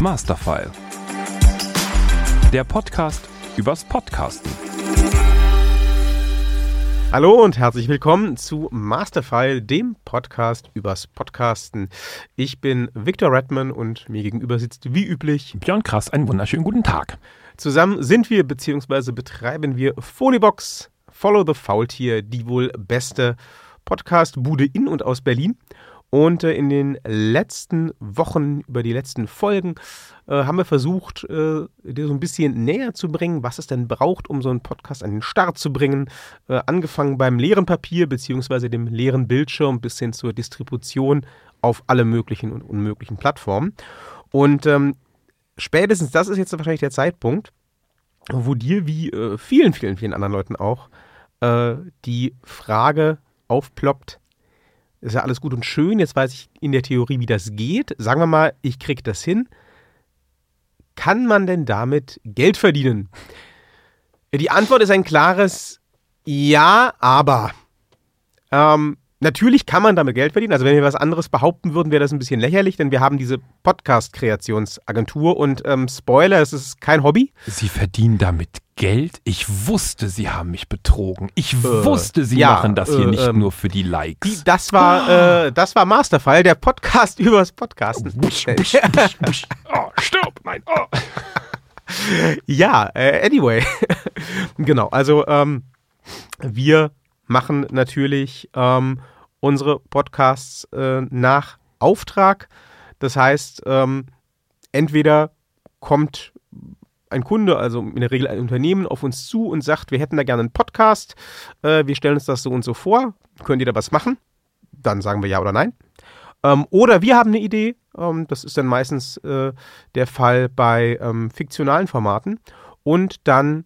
Masterfile. Der Podcast übers Podcasten. Hallo und herzlich willkommen zu Masterfile, dem Podcast übers Podcasten. Ich bin Victor Redman und mir gegenüber sitzt wie üblich Björn Krass, einen wunderschönen guten Tag. Zusammen sind wir bzw. betreiben wir Foliebox, Follow the Faultier, die wohl beste Podcast-Bude in und aus Berlin. Und äh, in den letzten Wochen, über die letzten Folgen, äh, haben wir versucht, äh, dir so ein bisschen näher zu bringen, was es denn braucht, um so einen Podcast an den Start zu bringen. Angefangen beim leeren Papier bzw. dem leeren Bildschirm bis hin zur Distribution auf alle möglichen und unmöglichen Plattformen. Und ähm, spätestens das ist jetzt wahrscheinlich der Zeitpunkt, wo dir wie äh, vielen, vielen, vielen anderen Leuten auch äh, die Frage aufploppt, ist ja alles gut und schön, jetzt weiß ich in der Theorie, wie das geht. Sagen wir mal, ich kriege das hin. Kann man denn damit Geld verdienen? Die Antwort ist ein klares Ja, aber. Ähm, Natürlich kann man damit Geld verdienen. Also wenn wir was anderes behaupten würden, wäre das ein bisschen lächerlich, denn wir haben diese Podcast-Kreationsagentur und ähm, Spoiler, es ist kein Hobby. Sie verdienen damit Geld? Ich wusste, Sie haben mich betrogen. Ich äh, wusste, Sie ja, machen das hier äh, nicht ähm, nur für die Likes. Die, das war, oh. äh, das war Masterfall, der Podcast übers Podcasten. Busch, busch, busch, busch. Oh, stirb, nein. Oh. ja, äh, anyway. genau, also ähm, wir machen natürlich ähm, unsere Podcasts äh, nach Auftrag. Das heißt, ähm, entweder kommt ein Kunde, also in der Regel ein Unternehmen, auf uns zu und sagt, wir hätten da gerne einen Podcast, äh, wir stellen uns das so und so vor, könnt ihr da was machen? Dann sagen wir ja oder nein. Ähm, oder wir haben eine Idee, ähm, das ist dann meistens äh, der Fall bei ähm, fiktionalen Formaten. Und dann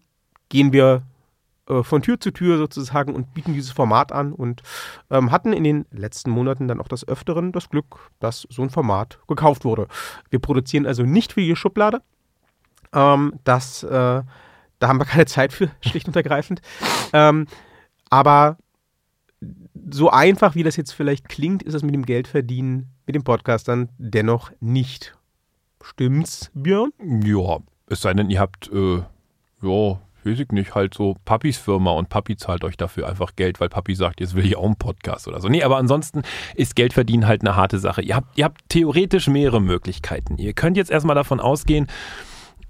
gehen wir äh, von Tür zu Tür sozusagen und bieten dieses Format an und ähm, hatten in den letzten Monaten dann auch das Öfteren das Glück, dass so ein Format gekauft wurde. Wir produzieren also nicht für die Schublade. Ähm, das, äh, da haben wir keine Zeit für, schlicht und ergreifend. Ähm, aber so einfach, wie das jetzt vielleicht klingt, ist es mit dem Geldverdienen, mit dem Podcast dann dennoch nicht. Stimmt's, Björn? Ja, es sei denn, ihr habt, äh, ja, weiß ich nicht, halt so Papis Firma und Papi zahlt euch dafür einfach Geld, weil Papi sagt, jetzt will ich auch einen Podcast oder so. Nee, aber ansonsten ist Geld verdienen halt eine harte Sache. Ihr habt, ihr habt theoretisch mehrere Möglichkeiten. Ihr könnt jetzt erstmal davon ausgehen,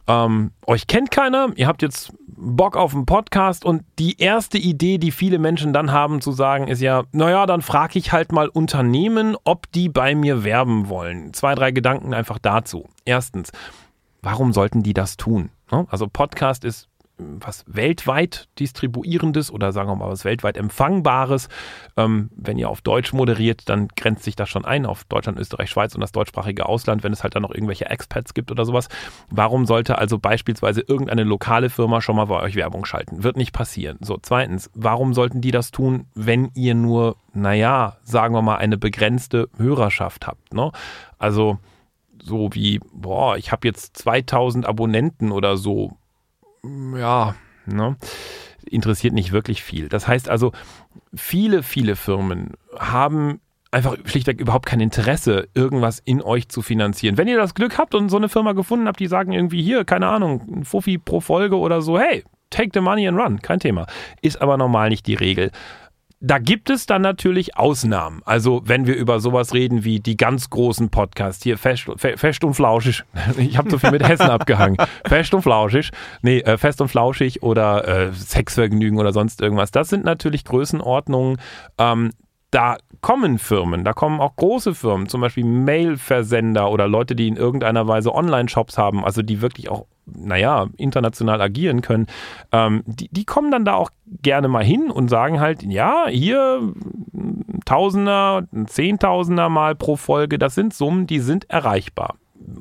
ähm, euch kennt keiner, ihr habt jetzt Bock auf einen Podcast und die erste Idee, die viele Menschen dann haben zu sagen, ist ja, naja, dann frage ich halt mal Unternehmen, ob die bei mir werben wollen. Zwei, drei Gedanken einfach dazu. Erstens, warum sollten die das tun? Ne? Also Podcast ist was weltweit distribuierendes oder sagen wir mal was weltweit empfangbares. Ähm, wenn ihr auf Deutsch moderiert, dann grenzt sich das schon ein auf Deutschland, Österreich, Schweiz und das deutschsprachige Ausland, wenn es halt dann noch irgendwelche Expats gibt oder sowas. Warum sollte also beispielsweise irgendeine lokale Firma schon mal bei euch Werbung schalten? Wird nicht passieren. So, zweitens, warum sollten die das tun, wenn ihr nur, naja, sagen wir mal, eine begrenzte Hörerschaft habt? Ne? Also so wie, boah, ich habe jetzt 2000 Abonnenten oder so ja, ne, interessiert nicht wirklich viel. Das heißt also, viele, viele Firmen haben einfach schlichtweg überhaupt kein Interesse, irgendwas in euch zu finanzieren. Wenn ihr das Glück habt und so eine Firma gefunden habt, die sagen irgendwie hier, keine Ahnung, ein Fuffi pro Folge oder so, hey, take the money and run, kein Thema. Ist aber normal nicht die Regel. Da gibt es dann natürlich Ausnahmen. Also wenn wir über sowas reden wie die ganz großen Podcasts, hier Fest, fest und Flauschig, ich habe so viel mit Hessen abgehangen, Fest und Flauschig, nee, äh, Fest und Flauschig oder äh, Sexvergnügen oder sonst irgendwas, das sind natürlich Größenordnungen, ähm, da kommen Firmen, da kommen auch große Firmen, zum Beispiel Mail-Versender oder Leute, die in irgendeiner Weise Online-Shops haben, also die wirklich auch, naja, international agieren können, ähm, die, die kommen dann da auch gerne mal hin und sagen halt, ja, hier Tausender, Zehntausender mal pro Folge, das sind Summen, die sind erreichbar.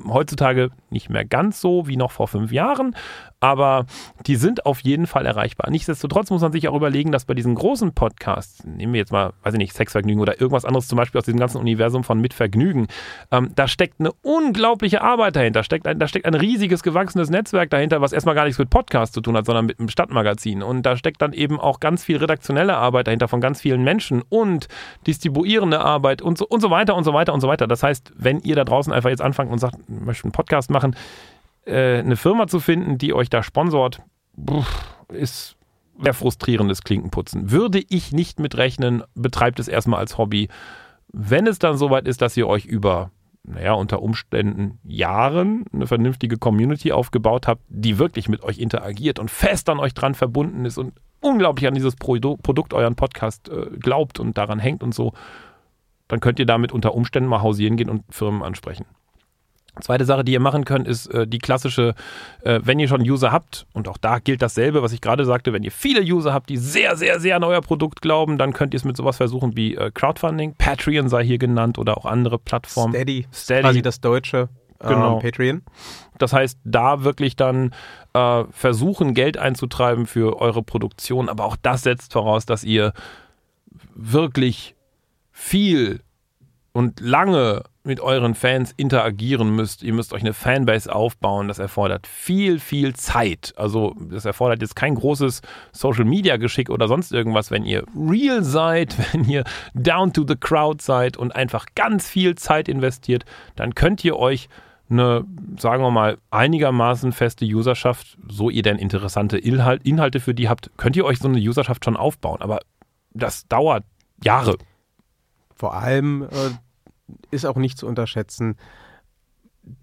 Heutzutage nicht mehr ganz so wie noch vor fünf Jahren, aber die sind auf jeden Fall erreichbar. Nichtsdestotrotz muss man sich auch überlegen, dass bei diesen großen Podcasts, nehmen wir jetzt mal, weiß ich nicht, Sexvergnügen oder irgendwas anderes, zum Beispiel aus diesem ganzen Universum von Mitvergnügen, ähm, da steckt eine unglaubliche Arbeit dahinter, steckt ein, da steckt ein riesiges, gewachsenes Netzwerk dahinter, was erstmal gar nichts mit Podcasts zu tun hat, sondern mit einem Stadtmagazin. Und da steckt dann eben auch ganz viel redaktionelle Arbeit dahinter von ganz vielen Menschen und distribuierende Arbeit und so, und so weiter und so weiter und so weiter. Das heißt, wenn ihr da draußen einfach jetzt anfangt und sagt, möchtet einen Podcast machen, äh, eine Firma zu finden, die euch da sponsort, ist sehr frustrierendes Klinkenputzen. Würde ich nicht mitrechnen, betreibt es erstmal als Hobby. Wenn es dann soweit ist, dass ihr euch über, naja, unter Umständen Jahren eine vernünftige Community aufgebaut habt, die wirklich mit euch interagiert und fest an euch dran verbunden ist und unglaublich an dieses Produkt, euren Podcast äh, glaubt und daran hängt und so, dann könnt ihr damit unter Umständen mal hausieren gehen und Firmen ansprechen. Zweite Sache, die ihr machen könnt, ist äh, die klassische, äh, wenn ihr schon User habt, und auch da gilt dasselbe, was ich gerade sagte, wenn ihr viele User habt, die sehr, sehr, sehr an euer Produkt glauben, dann könnt ihr es mit sowas versuchen wie äh, Crowdfunding, Patreon sei hier genannt oder auch andere Plattformen. Steady, Steady. quasi das deutsche ähm, genau. Patreon. Das heißt, da wirklich dann äh, versuchen, Geld einzutreiben für eure Produktion, aber auch das setzt voraus, dass ihr wirklich viel und lange mit euren Fans interagieren müsst. Ihr müsst euch eine Fanbase aufbauen. Das erfordert viel, viel Zeit. Also das erfordert jetzt kein großes Social-Media-Geschick oder sonst irgendwas, wenn ihr real seid, wenn ihr down to the crowd seid und einfach ganz viel Zeit investiert, dann könnt ihr euch eine, sagen wir mal, einigermaßen feste Userschaft, so ihr denn interessante Inhalte für die habt, könnt ihr euch so eine Userschaft schon aufbauen. Aber das dauert Jahre. Vor allem äh, ist auch nicht zu unterschätzen,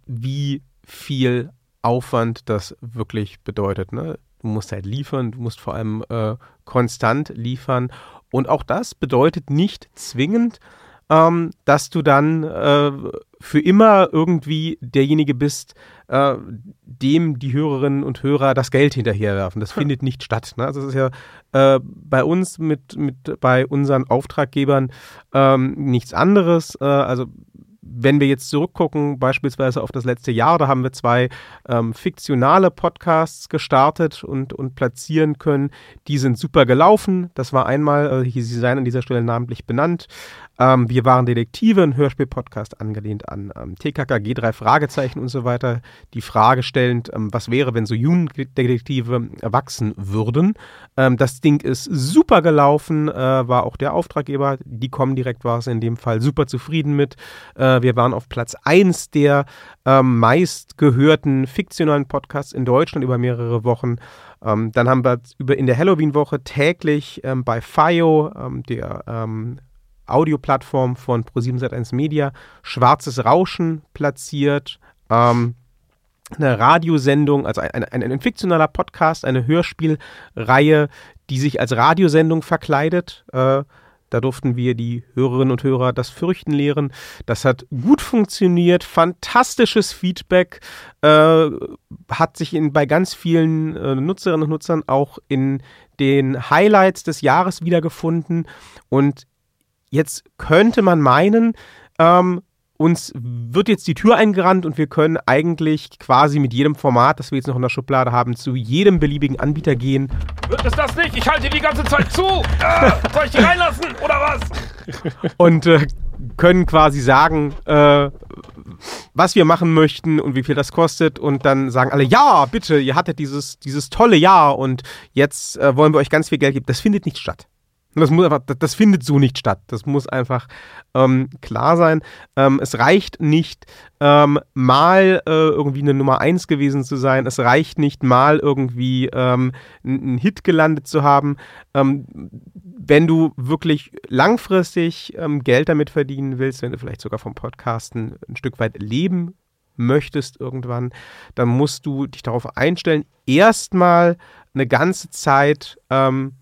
wie viel Aufwand das wirklich bedeutet. Ne? Du musst halt liefern, du musst vor allem äh, konstant liefern. Und auch das bedeutet nicht zwingend, ähm, dass du dann äh, für immer irgendwie derjenige bist, äh, dem die Hörerinnen und Hörer das Geld hinterherwerfen. Das findet nicht statt. Ne? Also das ist ja äh, bei uns mit, mit bei unseren Auftraggebern ähm, nichts anderes. Äh, also wenn wir jetzt zurückgucken, beispielsweise auf das letzte Jahr, da haben wir zwei ähm, fiktionale Podcasts gestartet und, und platzieren können. Die sind super gelaufen. Das war einmal, äh, sie seien an dieser Stelle namentlich benannt, ähm, wir waren Detektive, ein Hörspiel-Podcast angelehnt an ähm, TKKG, drei Fragezeichen und so weiter. Die Frage stellend, ähm, was wäre, wenn so Jugenddetektive erwachsen würden. Ähm, das Ding ist super gelaufen, äh, war auch der Auftraggeber. Die kommen direkt war es in dem Fall super zufrieden mit. Äh, wir waren auf Platz 1 der ähm, meistgehörten fiktionalen Podcasts in Deutschland über mehrere Wochen. Ähm, dann haben wir über in der Halloween-Woche täglich ähm, bei FIO, ähm, der ähm, Audioplattform von Pro7 Sat1 Media Schwarzes Rauschen platziert. Ähm, eine Radiosendung, also ein, ein, ein, fiktionaler Podcast, eine Hörspielreihe, die sich als Radiosendung verkleidet. Äh, da durften wir die Hörerinnen und Hörer das Fürchten lehren. Das hat gut funktioniert, fantastisches Feedback, äh, hat sich in, bei ganz vielen äh, Nutzerinnen und Nutzern auch in den Highlights des Jahres wiedergefunden. Und Jetzt könnte man meinen, ähm, uns wird jetzt die Tür eingerannt und wir können eigentlich quasi mit jedem Format, das wir jetzt noch in der Schublade haben, zu jedem beliebigen Anbieter gehen. Wird es das nicht? Ich halte die ganze Zeit zu. Äh, soll ich die reinlassen oder was? Und äh, können quasi sagen, äh, was wir machen möchten und wie viel das kostet und dann sagen alle, ja, bitte, ihr hattet dieses, dieses tolle Jahr und jetzt äh, wollen wir euch ganz viel Geld geben. Das findet nicht statt. Das, muss einfach, das findet so nicht statt. Das muss einfach ähm, klar sein. Ähm, es reicht nicht, ähm, mal äh, irgendwie eine Nummer 1 gewesen zu sein. Es reicht nicht, mal irgendwie ähm, einen Hit gelandet zu haben. Ähm, wenn du wirklich langfristig ähm, Geld damit verdienen willst, wenn du vielleicht sogar vom Podcasten ein Stück weit leben möchtest irgendwann, dann musst du dich darauf einstellen, erstmal eine ganze Zeit ähm,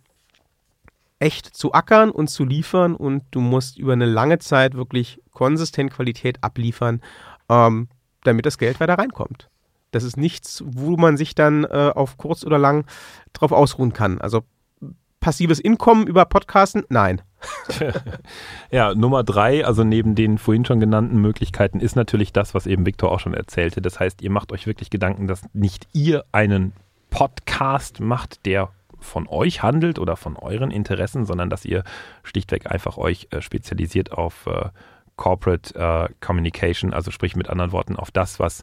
echt zu ackern und zu liefern und du musst über eine lange Zeit wirklich konsistent Qualität abliefern, ähm, damit das Geld weiter reinkommt. Das ist nichts, wo man sich dann äh, auf kurz oder lang drauf ausruhen kann. Also passives Einkommen über Podcasten? Nein. ja, Nummer drei, also neben den vorhin schon genannten Möglichkeiten, ist natürlich das, was eben Viktor auch schon erzählte. Das heißt, ihr macht euch wirklich Gedanken, dass nicht ihr einen Podcast macht, der von euch handelt oder von euren Interessen, sondern dass ihr schlichtweg einfach euch äh, spezialisiert auf äh, Corporate äh, Communication, also sprich mit anderen Worten auf das, was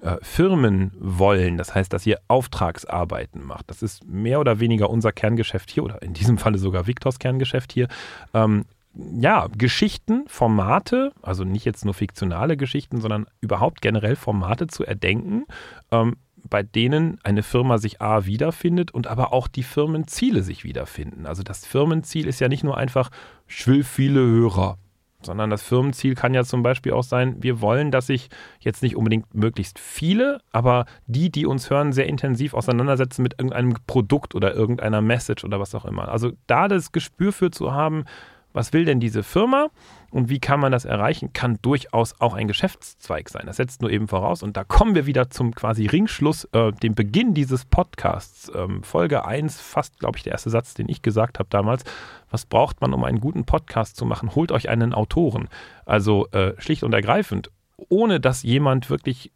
äh, Firmen wollen. Das heißt, dass ihr Auftragsarbeiten macht. Das ist mehr oder weniger unser Kerngeschäft hier oder in diesem Falle sogar Victors Kerngeschäft hier. Ähm, ja, Geschichten, Formate, also nicht jetzt nur fiktionale Geschichten, sondern überhaupt generell Formate zu erdenken, ähm, bei denen eine Firma sich A wiederfindet und aber auch die Firmenziele sich wiederfinden. Also das Firmenziel ist ja nicht nur einfach, ich will viele Hörer, sondern das Firmenziel kann ja zum Beispiel auch sein, wir wollen, dass sich jetzt nicht unbedingt möglichst viele, aber die, die uns hören, sehr intensiv auseinandersetzen mit irgendeinem Produkt oder irgendeiner Message oder was auch immer. Also da das Gespür für zu haben, was will denn diese Firma und wie kann man das erreichen, kann durchaus auch ein Geschäftszweig sein. Das setzt nur eben voraus. Und da kommen wir wieder zum quasi Ringschluss, äh, dem Beginn dieses Podcasts. Ähm, Folge 1, fast, glaube ich, der erste Satz, den ich gesagt habe damals. Was braucht man, um einen guten Podcast zu machen? Holt euch einen Autoren. Also äh, schlicht und ergreifend, ohne dass jemand wirklich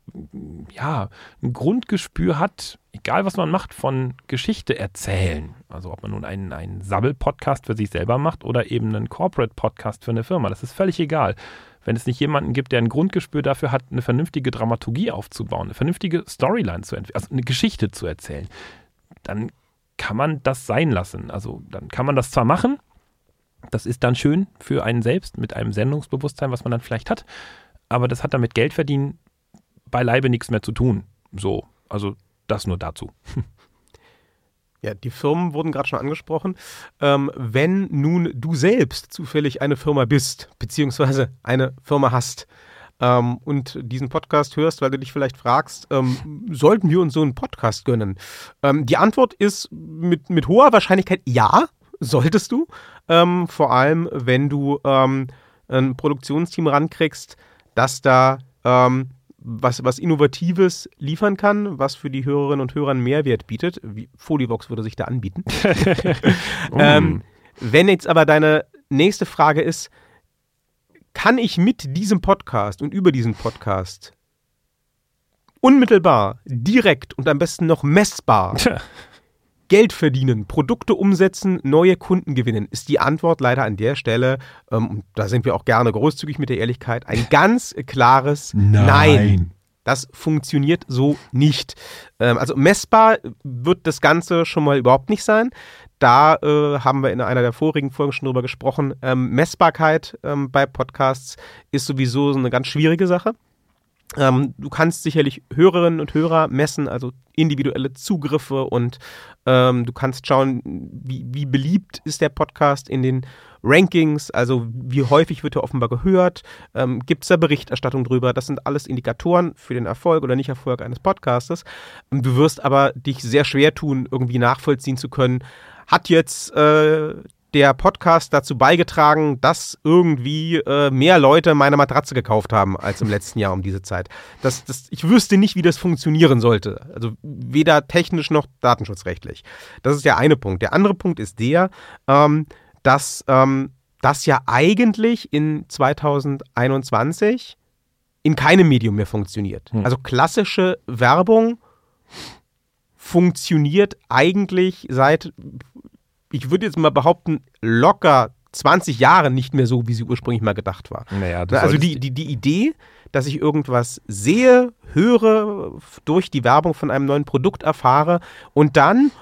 ja, ein Grundgespür hat, egal was man macht, von Geschichte erzählen. Also ob man nun einen, einen Sabbel-Podcast für sich selber macht oder eben einen Corporate-Podcast für eine Firma. Das ist völlig egal. Wenn es nicht jemanden gibt, der ein Grundgespür dafür hat, eine vernünftige Dramaturgie aufzubauen, eine vernünftige Storyline zu entwickeln, also eine Geschichte zu erzählen, dann kann man das sein lassen. Also dann kann man das zwar machen, das ist dann schön für einen selbst mit einem Sendungsbewusstsein, was man dann vielleicht hat, aber das hat damit Geld verdienen beileibe nichts mehr zu tun. So, also das nur dazu. Ja, die Firmen wurden gerade schon angesprochen. Ähm, wenn nun du selbst zufällig eine Firma bist, beziehungsweise eine Firma hast ähm, und diesen Podcast hörst, weil du dich vielleicht fragst, ähm, sollten wir uns so einen Podcast gönnen? Ähm, die Antwort ist mit, mit hoher Wahrscheinlichkeit ja, solltest du. Ähm, vor allem, wenn du ähm, ein Produktionsteam rankriegst, das da was, was Innovatives liefern kann, was für die Hörerinnen und Hörer einen Mehrwert bietet. Wie Folivox würde sich da anbieten. ähm, wenn jetzt aber deine nächste Frage ist, kann ich mit diesem Podcast und über diesen Podcast unmittelbar, direkt und am besten noch messbar Geld verdienen, Produkte umsetzen, neue Kunden gewinnen, ist die Antwort leider an der Stelle, ähm, da sind wir auch gerne großzügig mit der Ehrlichkeit, ein ganz klares Nein. Nein. Das funktioniert so nicht. Ähm, also messbar wird das Ganze schon mal überhaupt nicht sein. Da äh, haben wir in einer der vorigen Folgen schon drüber gesprochen. Ähm, Messbarkeit ähm, bei Podcasts ist sowieso eine ganz schwierige Sache. Ähm, du kannst sicherlich Hörerinnen und Hörer messen, also individuelle Zugriffe und ähm, du kannst schauen, wie, wie, beliebt ist der Podcast in den Rankings, also wie häufig wird er offenbar gehört, ähm, gibt es da Berichterstattung drüber. Das sind alles Indikatoren für den Erfolg oder Nicht-Erfolg eines Podcastes. Du wirst aber dich sehr schwer tun, irgendwie nachvollziehen zu können, hat jetzt äh, der Podcast dazu beigetragen, dass irgendwie äh, mehr Leute meine Matratze gekauft haben als im letzten Jahr um diese Zeit. Das, das, ich wüsste nicht, wie das funktionieren sollte. Also weder technisch noch datenschutzrechtlich. Das ist der eine Punkt. Der andere Punkt ist der, ähm, dass ähm, das ja eigentlich in 2021 in keinem Medium mehr funktioniert. Hm. Also klassische Werbung funktioniert eigentlich seit ich würde jetzt mal behaupten, locker 20 Jahre nicht mehr so, wie sie ursprünglich mal gedacht war. Naja, also die, die, die Idee, dass ich irgendwas sehe, höre, durch die Werbung von einem neuen Produkt erfahre und dann,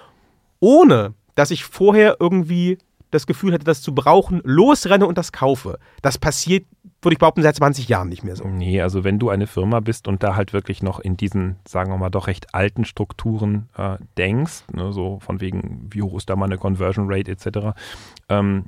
ohne dass ich vorher irgendwie das Gefühl hatte, das zu brauchen, losrenne und das kaufe. Das passiert würde ich behaupten, seit 20 Jahren nicht mehr so. Nee, also wenn du eine Firma bist und da halt wirklich noch in diesen, sagen wir mal, doch recht alten Strukturen äh, denkst, ne, so von wegen, wie hoch ist da mal eine Conversion Rate etc., ähm,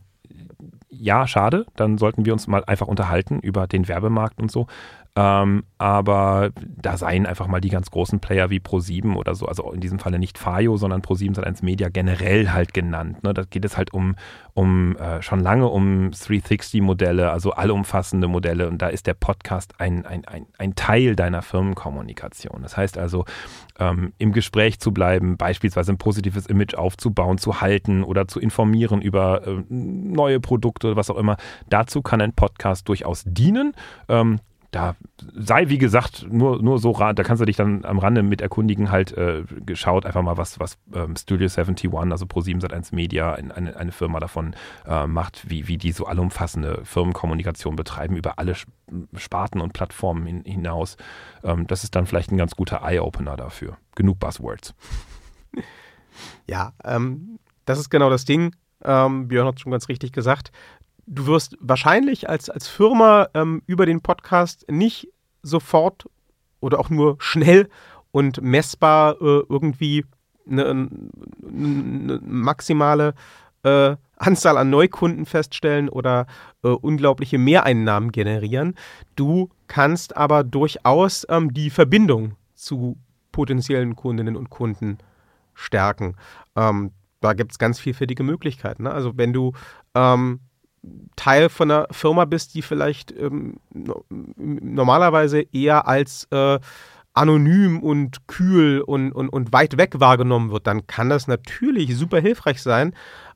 ja, schade, dann sollten wir uns mal einfach unterhalten über den Werbemarkt und so. Ähm, aber da seien einfach mal die ganz großen Player wie Pro7 oder so, also in diesem Falle nicht Fayo, sondern Pro7 Sat1 Media generell halt genannt. Ne? Da geht es halt um, um äh, schon lange um 360-Modelle, also allumfassende Modelle und da ist der Podcast ein, ein, ein, ein Teil deiner Firmenkommunikation. Das heißt also, ähm, im Gespräch zu bleiben, beispielsweise ein positives Image aufzubauen, zu halten oder zu informieren über äh, neue Produkte, oder was auch immer. Dazu kann ein Podcast durchaus dienen. Ähm, da sei, wie gesagt, nur, nur so, da kannst du dich dann am Rande mit erkundigen, halt äh, geschaut, einfach mal, was, was ähm, Studio 71, also Pro7 Sat1 Media, eine, eine Firma davon äh, macht, wie, wie die so allumfassende Firmenkommunikation betreiben über alle Sparten und Plattformen hin, hinaus. Ähm, das ist dann vielleicht ein ganz guter Eye-Opener dafür. Genug Buzzwords. Ja, ähm, das ist genau das Ding. Ähm, Björn hat schon ganz richtig gesagt du wirst wahrscheinlich als, als Firma ähm, über den Podcast nicht sofort oder auch nur schnell und messbar äh, irgendwie eine, eine maximale äh, Anzahl an Neukunden feststellen oder äh, unglaubliche Mehreinnahmen generieren. Du kannst aber durchaus ähm, die Verbindung zu potenziellen Kundinnen und Kunden stärken. Ähm, da gibt es ganz vielfältige Möglichkeiten. Ne? Also wenn du ähm, Teil von einer Firma bist, die vielleicht ähm, normalerweise eher als äh, anonym und kühl und, und, und weit weg wahrgenommen wird, dann kann das natürlich super hilfreich sein,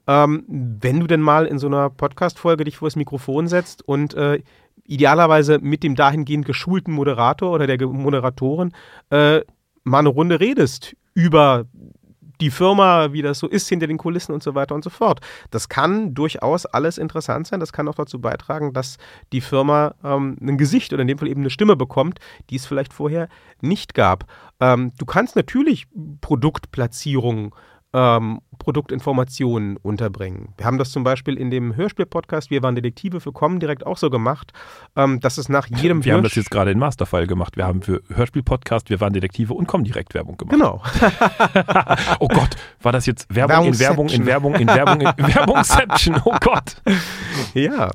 ähm, wenn du denn mal in so einer Podcast-Folge dich vor das Mikrofon setzt und äh, idealerweise mit dem dahingehend geschulten Moderator oder der Moderatorin äh, mal eine Runde redest über die Firma, wie das so ist hinter den Kulissen und so weiter und so fort. Das kann durchaus alles interessant sein. Das kann auch dazu beitragen, dass die Firma ähm, ein Gesicht oder in dem Fall eben eine Stimme bekommt, die es vielleicht vorher nicht gab. Ähm, du kannst natürlich Produktplatzierungen ähm, Produktinformationen unterbringen. Wir haben das zum Beispiel in dem Hörspiel-Podcast Wir waren Detektive für Kommen direkt auch so gemacht, ähm, dass es nach jedem Wir haben das jetzt gerade in Masterfile gemacht. Wir haben für Hörspiel-Podcast Wir waren Detektive und Kommen direkt Werbung gemacht. Genau. oh Gott, war das jetzt Werbung in Werbung in Werbung in Werbung in Werbungception? Oh Gott. Ja.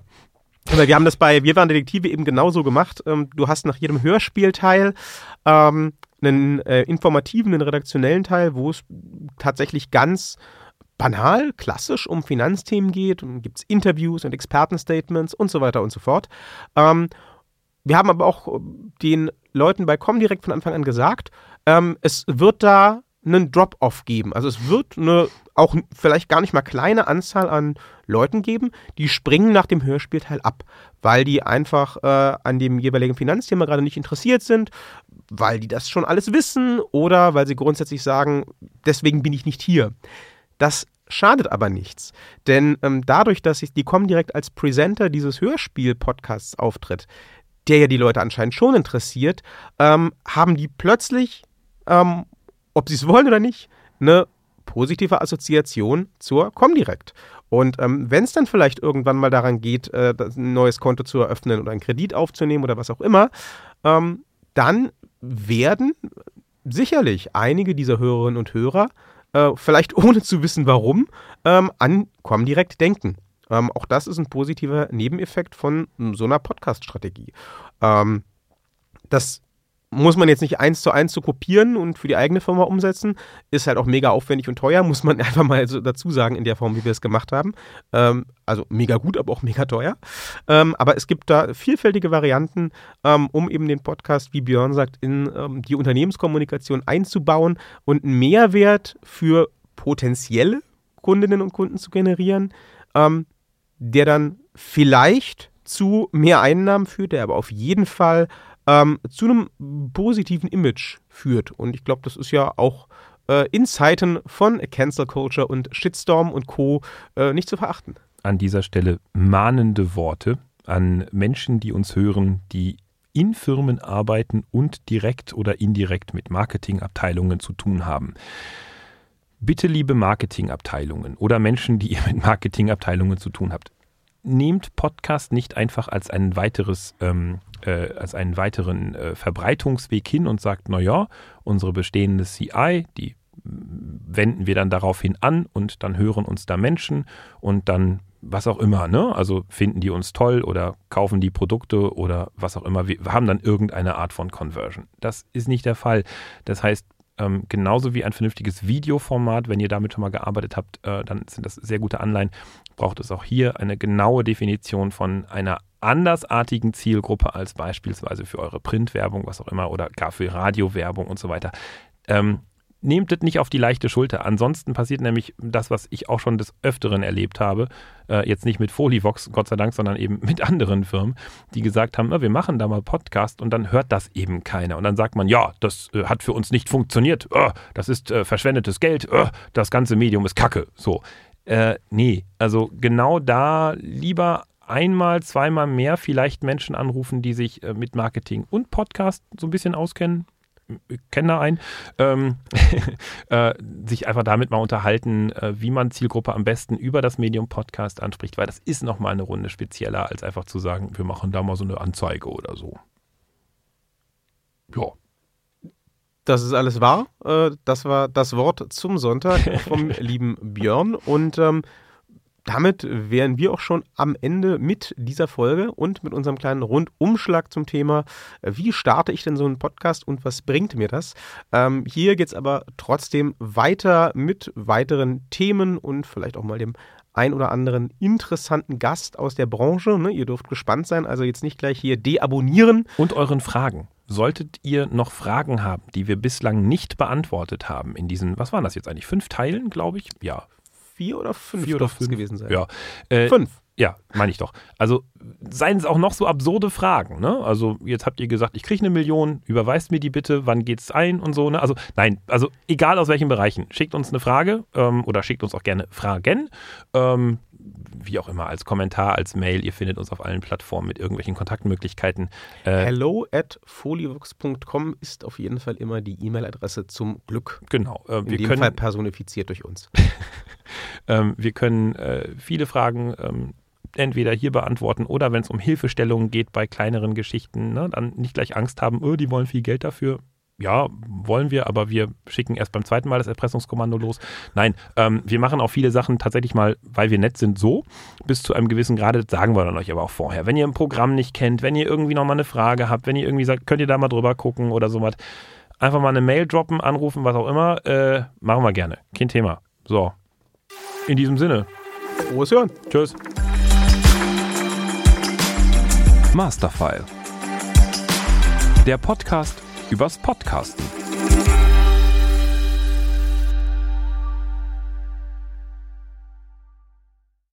Aber wir haben das bei Wir waren Detektive eben genauso gemacht. Ähm, du hast nach jedem Hörspielteil ähm, einen äh, informativen, einen redaktionellen Teil, wo es tatsächlich ganz banal, klassisch um Finanzthemen geht. Und gibt es Interviews und Expertenstatements und so weiter und so fort. Ähm, wir haben aber auch den Leuten bei Comdirect von Anfang an gesagt, ähm, es wird da einen Drop-off geben. Also es wird eine auch vielleicht gar nicht mal kleine Anzahl an Leuten geben, die springen nach dem Hörspielteil ab, weil die einfach äh, an dem jeweiligen Finanzthema gerade nicht interessiert sind, weil die das schon alles wissen oder weil sie grundsätzlich sagen, deswegen bin ich nicht hier. Das schadet aber nichts, denn ähm, dadurch, dass ich, die kommen direkt als Presenter dieses Hörspiel-Podcasts auftritt, der ja die Leute anscheinend schon interessiert, ähm, haben die plötzlich, ähm, ob sie es wollen oder nicht, eine positive Assoziation zur Comdirect. Und ähm, wenn es dann vielleicht irgendwann mal daran geht, äh, ein neues Konto zu eröffnen oder einen Kredit aufzunehmen oder was auch immer, ähm, dann werden sicherlich einige dieser Hörerinnen und Hörer, äh, vielleicht ohne zu wissen warum, ähm, an Comdirect denken. Ähm, auch das ist ein positiver Nebeneffekt von so einer Podcast-Strategie. Ähm, das muss man jetzt nicht eins zu eins zu kopieren und für die eigene Firma umsetzen. Ist halt auch mega aufwendig und teuer, muss man einfach mal so dazu sagen, in der Form, wie wir es gemacht haben. Ähm, also mega gut, aber auch mega teuer. Ähm, aber es gibt da vielfältige Varianten, ähm, um eben den Podcast, wie Björn sagt, in ähm, die Unternehmenskommunikation einzubauen und einen Mehrwert für potenzielle Kundinnen und Kunden zu generieren, ähm, der dann vielleicht zu mehr Einnahmen führt, der aber auf jeden Fall ähm, zu einem positiven Image führt. Und ich glaube, das ist ja auch äh, in Zeiten von Cancel Culture und Shitstorm und Co. Äh, nicht zu verachten. An dieser Stelle mahnende Worte an Menschen, die uns hören, die in Firmen arbeiten und direkt oder indirekt mit Marketingabteilungen zu tun haben. Bitte, liebe Marketingabteilungen oder Menschen, die ihr mit Marketingabteilungen zu tun habt, nehmt Podcast nicht einfach als ein weiteres ähm, äh, als einen weiteren äh, Verbreitungsweg hin und sagt, naja, unsere bestehende CI, die wenden wir dann daraufhin an und dann hören uns da Menschen und dann was auch immer, ne? Also finden die uns toll oder kaufen die Produkte oder was auch immer. Wir haben dann irgendeine Art von Conversion. Das ist nicht der Fall. Das heißt, ähm, genauso wie ein vernünftiges Videoformat, wenn ihr damit schon mal gearbeitet habt, äh, dann sind das sehr gute Anleihen, braucht es auch hier eine genaue Definition von einer andersartigen Zielgruppe als beispielsweise für eure Printwerbung, was auch immer, oder gar für Radiowerbung und so weiter. Ähm, nehmt das nicht auf die leichte Schulter. Ansonsten passiert nämlich das, was ich auch schon des Öfteren erlebt habe. Äh, jetzt nicht mit Folivox, Gott sei Dank, sondern eben mit anderen Firmen, die gesagt haben, na, wir machen da mal Podcast und dann hört das eben keiner. Und dann sagt man, ja, das äh, hat für uns nicht funktioniert. Oh, das ist äh, verschwendetes Geld. Oh, das ganze Medium ist Kacke. So. Äh, nee, also genau da lieber einmal, zweimal mehr vielleicht Menschen anrufen, die sich mit Marketing und Podcast so ein bisschen auskennen kenne da einen, ähm, äh, sich einfach damit mal unterhalten, äh, wie man Zielgruppe am besten über das Medium Podcast anspricht, weil das ist nochmal eine Runde spezieller, als einfach zu sagen, wir machen da mal so eine Anzeige oder so. Ja. Das ist alles wahr. Äh, das war das Wort zum Sonntag vom lieben Björn. Und ähm, damit wären wir auch schon am Ende mit dieser Folge und mit unserem kleinen Rundumschlag zum Thema, äh, wie starte ich denn so einen Podcast und was bringt mir das? Ähm, hier geht es aber trotzdem weiter mit weiteren Themen und vielleicht auch mal dem ein oder anderen interessanten Gast aus der Branche. Ne? Ihr dürft gespannt sein, also jetzt nicht gleich hier deabonnieren. Und euren Fragen. Solltet ihr noch Fragen haben, die wir bislang nicht beantwortet haben in diesen, was waren das jetzt eigentlich? Fünf Teilen, glaube ich? Ja, vier oder fünf, vier oder fünf gewesen sein. Ja. Äh, fünf. Ja, meine ich doch. Also seien es auch noch so absurde Fragen. Ne? Also jetzt habt ihr gesagt, ich kriege eine Million, überweist mir die bitte, wann geht es ein und so. Ne? Also nein, also egal aus welchen Bereichen, schickt uns eine Frage ähm, oder schickt uns auch gerne Fragen. Ähm, wie auch immer, als Kommentar, als Mail. Ihr findet uns auf allen Plattformen mit irgendwelchen Kontaktmöglichkeiten. Äh, Hello at foliovox.com ist auf jeden Fall immer die E-Mail-Adresse zum Glück. Genau. Äh, In dem können, Fall personifiziert durch uns. ähm, wir können äh, viele Fragen ähm, entweder hier beantworten oder wenn es um Hilfestellungen geht bei kleineren Geschichten, ne, dann nicht gleich Angst haben, oh, die wollen viel Geld dafür ja, wollen wir, aber wir schicken erst beim zweiten Mal das Erpressungskommando los. Nein, ähm, wir machen auch viele Sachen tatsächlich mal, weil wir nett sind, so. Bis zu einem gewissen Grade, sagen wir dann euch aber auch vorher. Wenn ihr ein Programm nicht kennt, wenn ihr irgendwie nochmal eine Frage habt, wenn ihr irgendwie sagt, könnt ihr da mal drüber gucken oder sowas, einfach mal eine Mail droppen, anrufen, was auch immer, äh, machen wir gerne. Kein Thema. So. In diesem Sinne. Frohes Hören. Tschüss. Masterfile. Der Podcast übers Podcasten.